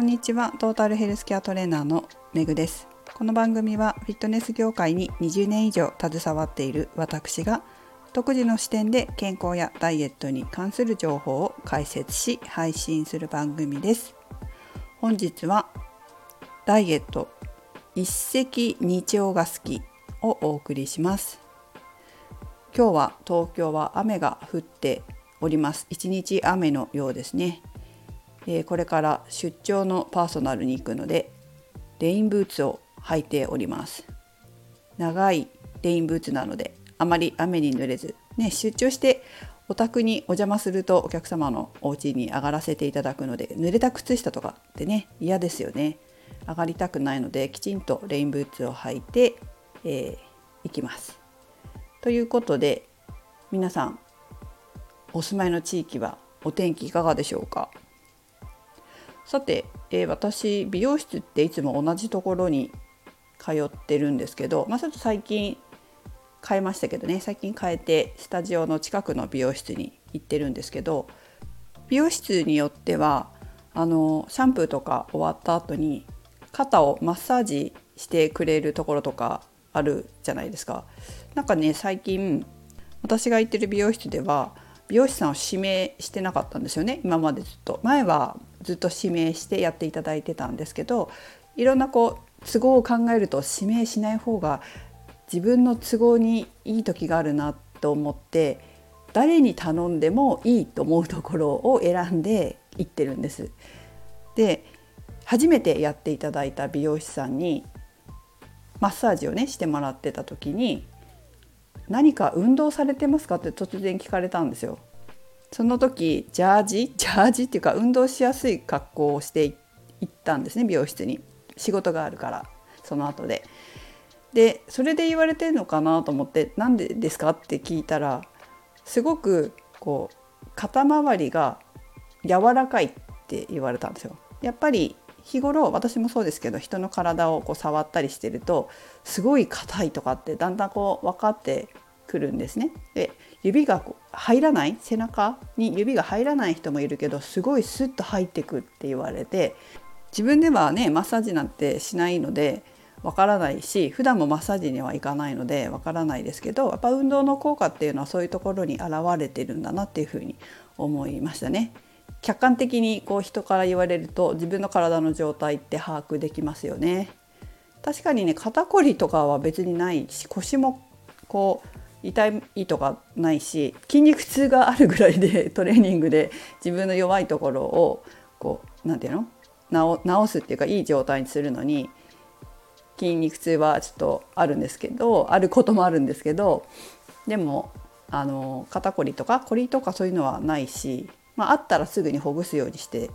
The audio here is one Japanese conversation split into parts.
こんにちは。トータルヘルスケアトレーナーのめぐです。この番組はフィットネス業界に20年以上携わっている私が独自の視点で健康やダイエットに関する情報を解説し配信する番組です。本日はダイエット一石二鳥が好きをお送りします。今日は東京は雨が降っております。一日雨のようですね。えー、これから出張のパーソナルに行くのでレインブーツを履いております。長いレインブーツなのであまり雨に濡れず、ね、出張してお宅にお邪魔するとお客様のお家に上がらせていただくので濡れた靴下とかってね嫌ですよね。上がりたくないのできちんとレインブーツを履いて、えー、行きます。ということで皆さんお住まいの地域はお天気いかがでしょうか？さて、えー、私美容室っていつも同じところに通ってるんですけど、まあ、ちょっと最近変えましたけどね最近変えてスタジオの近くの美容室に行ってるんですけど美容室によってはあのシャンプーとか終わった後に肩をマッサージしてくれるところとかあるじゃないですか。なんかね最近私が行ってる美容室では美容師さんを指名してなかったんですよね今までずっと前はずっと指名してやっていただいてたんですけどいろんなこう都合を考えると指名しない方が自分の都合にいい時があるなと思って誰に頼んでもいいと思うところを選んで行ってるんです。で初めてやっていただいた美容師さんにマッサージをねしてもらってた時に何か運動されてますか？って突然聞かれたんですよ。その時ジャージ？ジャージ？っていうか運動しやすい格好をして行ったんですね美容室に仕事があるからその後で。でそれで言われてるのかなと思って「何でですか?」って聞いたらすごくこう肩周りが柔らかいって言われたんですよ。やっぱり日頃私もそうですけど人の体をこう触ったりしてるとすごい硬いとかってだんだんこう分かってくるんですね。で指が入らない背中に指が入らない人もいるけどすごいスッと入ってくって言われて自分ではねマッサージなんてしないのでわからないし普段もマッサージには行かないのでわからないですけどやっぱ運動の効果っていうのはそういうところに現れてるんだなっていうふうに思いましたね。客観的にこう人から言われると自分の体の状態って把握できますよね。確かにね肩こりとかは別にないし腰もこう痛いとかないし筋肉痛があるぐらいでトレーニングで自分の弱いところをこう何て言うの？治すっていうかいい状態にするのに筋肉痛はちょっとあるんですけどあることもあるんですけどでもあの肩こりとかこりとかそういうのはないし、まあ、あったらすぐにほぐすようにして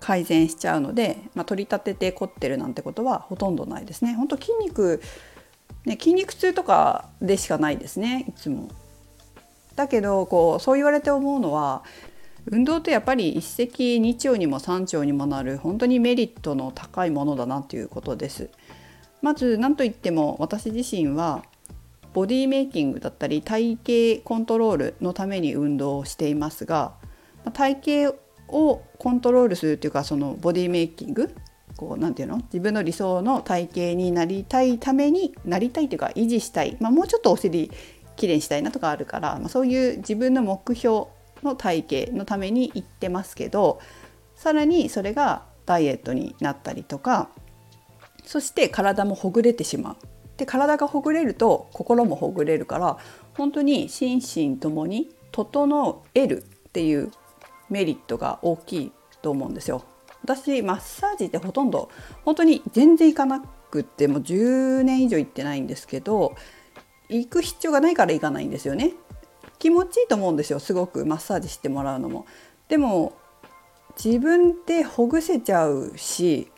改善しちゃうので、まあ、取り立てて凝ってるなんてことはほとんどないですね。本当筋肉ね、筋肉痛とかでしかないですねいつも。だけどこうそう言われて思うのは運動ってやっぱり一石二鳥にも三鳥にもなる本当にメリットの高いものだなということです。まず何といっても私自身はボディメイキングだったり体型コントロールのために運動をしていますが体型をコントロールするというかそのボディメイキングこうなていうの？自分の理想の体型になりたいためになりたいというか維持したい、まあ、もうちょっとお尻きれいにしたいなとかあるから、まあ、そういう自分の目標の体型のために行ってますけどさらにそれがダイエットになったりとかそして体もほぐれてしまう。で体がほぐれると心もほぐれるから本当に心身ともに整えるっていうメリットが大きいと思うんですよ。私マッサージってほとんど本当に全然行かなくってもう10年以上行ってないんですけど行く必要がないから行かないんですよね。気持ちいいと思うんですよすごくマッサージしてもらうのも。でも自分でほぐせちゃうし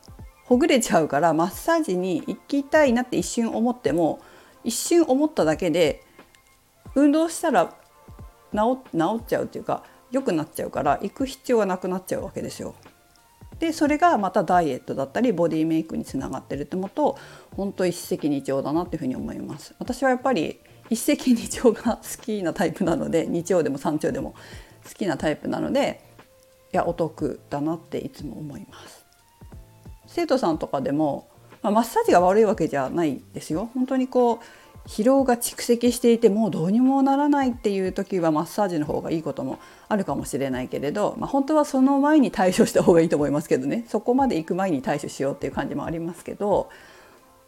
ほぐれちゃうからマッサージに行きたいなって一瞬思っても一瞬思っただけで運動したら治っちゃうっていうか良くなっちゃうから行く必要がなくなっちゃうわけですよ。でそれがまたダイエットだったりボディメイクにつながってるって思うと本当一石二鳥だなっていうふうに思います。私はやっぱり一石二鳥が好きなタイプなので二鳥でも三鳥でも好きなタイプなのでいやお得だなっていつも思います。生徒さんとかでも、まあ、マッサージが悪いわけじゃないですよ。本当にこう疲労が蓄積していてもうどうにもならないっていう時はマッサージの方がいいこともあるかもしれないけれど、まあ、本当はその前に対処した方がいいと思いますけどねそこまで行く前に対処しようっていう感じもありますけど、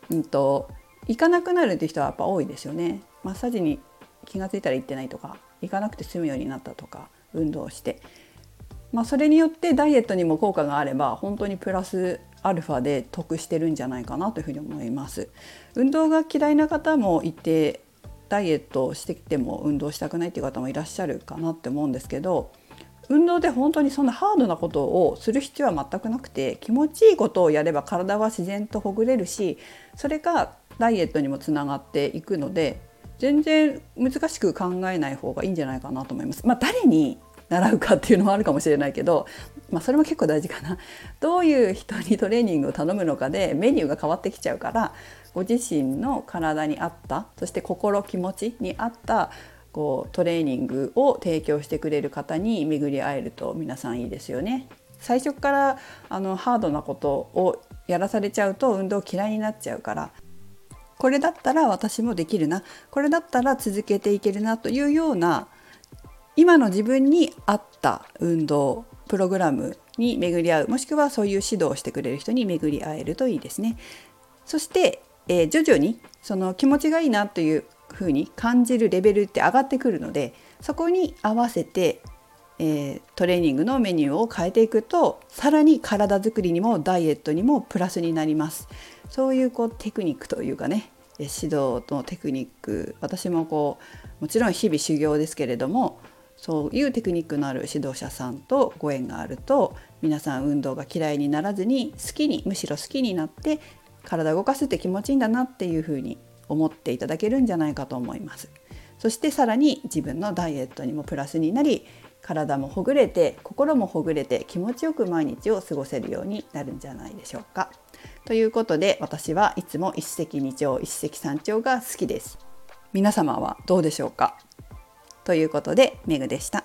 うんと、行かなくなるって人はやっぱ多いですよね。マッサージに気が付いたら行ってないとか行かなくて済むようになったとか運動して、まあ、それによってダイエットにも効果があれば本当にプラスアルファで得してるんじゃないかなというふに思います。運動が嫌いな方もいてダイエットしてきても運動したくないっていう方もいらっしゃるかなって思うんですけど運動で本当にそんなハードなことをする必要は全くなくて気持ちいいことをやれば体は自然とほぐれるしそれがダイエットにもつながっていくので全然難しく考えない方がいいんじゃないかなと思います。まあ、誰に習うかっていうのもあるかもしれないけど、まあ、それも結構大事かな どういう人にトレーニングを頼むのかでメニューが変わってきちゃうからご自身の体に合ったそして心気持ちに合ったこうトレーニングを提供してくれる方に巡り会えると皆さんいいですよね。最初からあのハードなことをやらされちゃうと運動嫌いになっちゃうからこれだったら私もできるなこれだったら続けていけるなというような今の自分に合った運動プログラムに巡り合うもしくはそういう指導をしてくれる人に巡り合えるといいですね。そして、えー、徐々にその気持ちがいいなというふうに感じるレベルって上がってくるのでそこに合わせて、えー、トレーニングのメニューを変えていくとさらに体づくりにもダイエットにもプラスになります。そういうこうテクニックというかね指導のテクニック私もこうもちろん日々修行ですけれどもそういうテクニックのある指導者さんとご縁があると皆さん運動が嫌いにならずに好きにむしろ好きになって体を動かすって気持ちいいんだなっていうふうに思っていただけるんじゃないかと思います。そしてさらに自分のダイエットにもプラスになり体もほぐれて心もほぐれて気持ちよく毎日を過ごせるようになるんじゃないでしょうか。ということで私はいつも一石二鳥一石三鳥が好きです。皆様はどうでしょうか？ということでメグでした。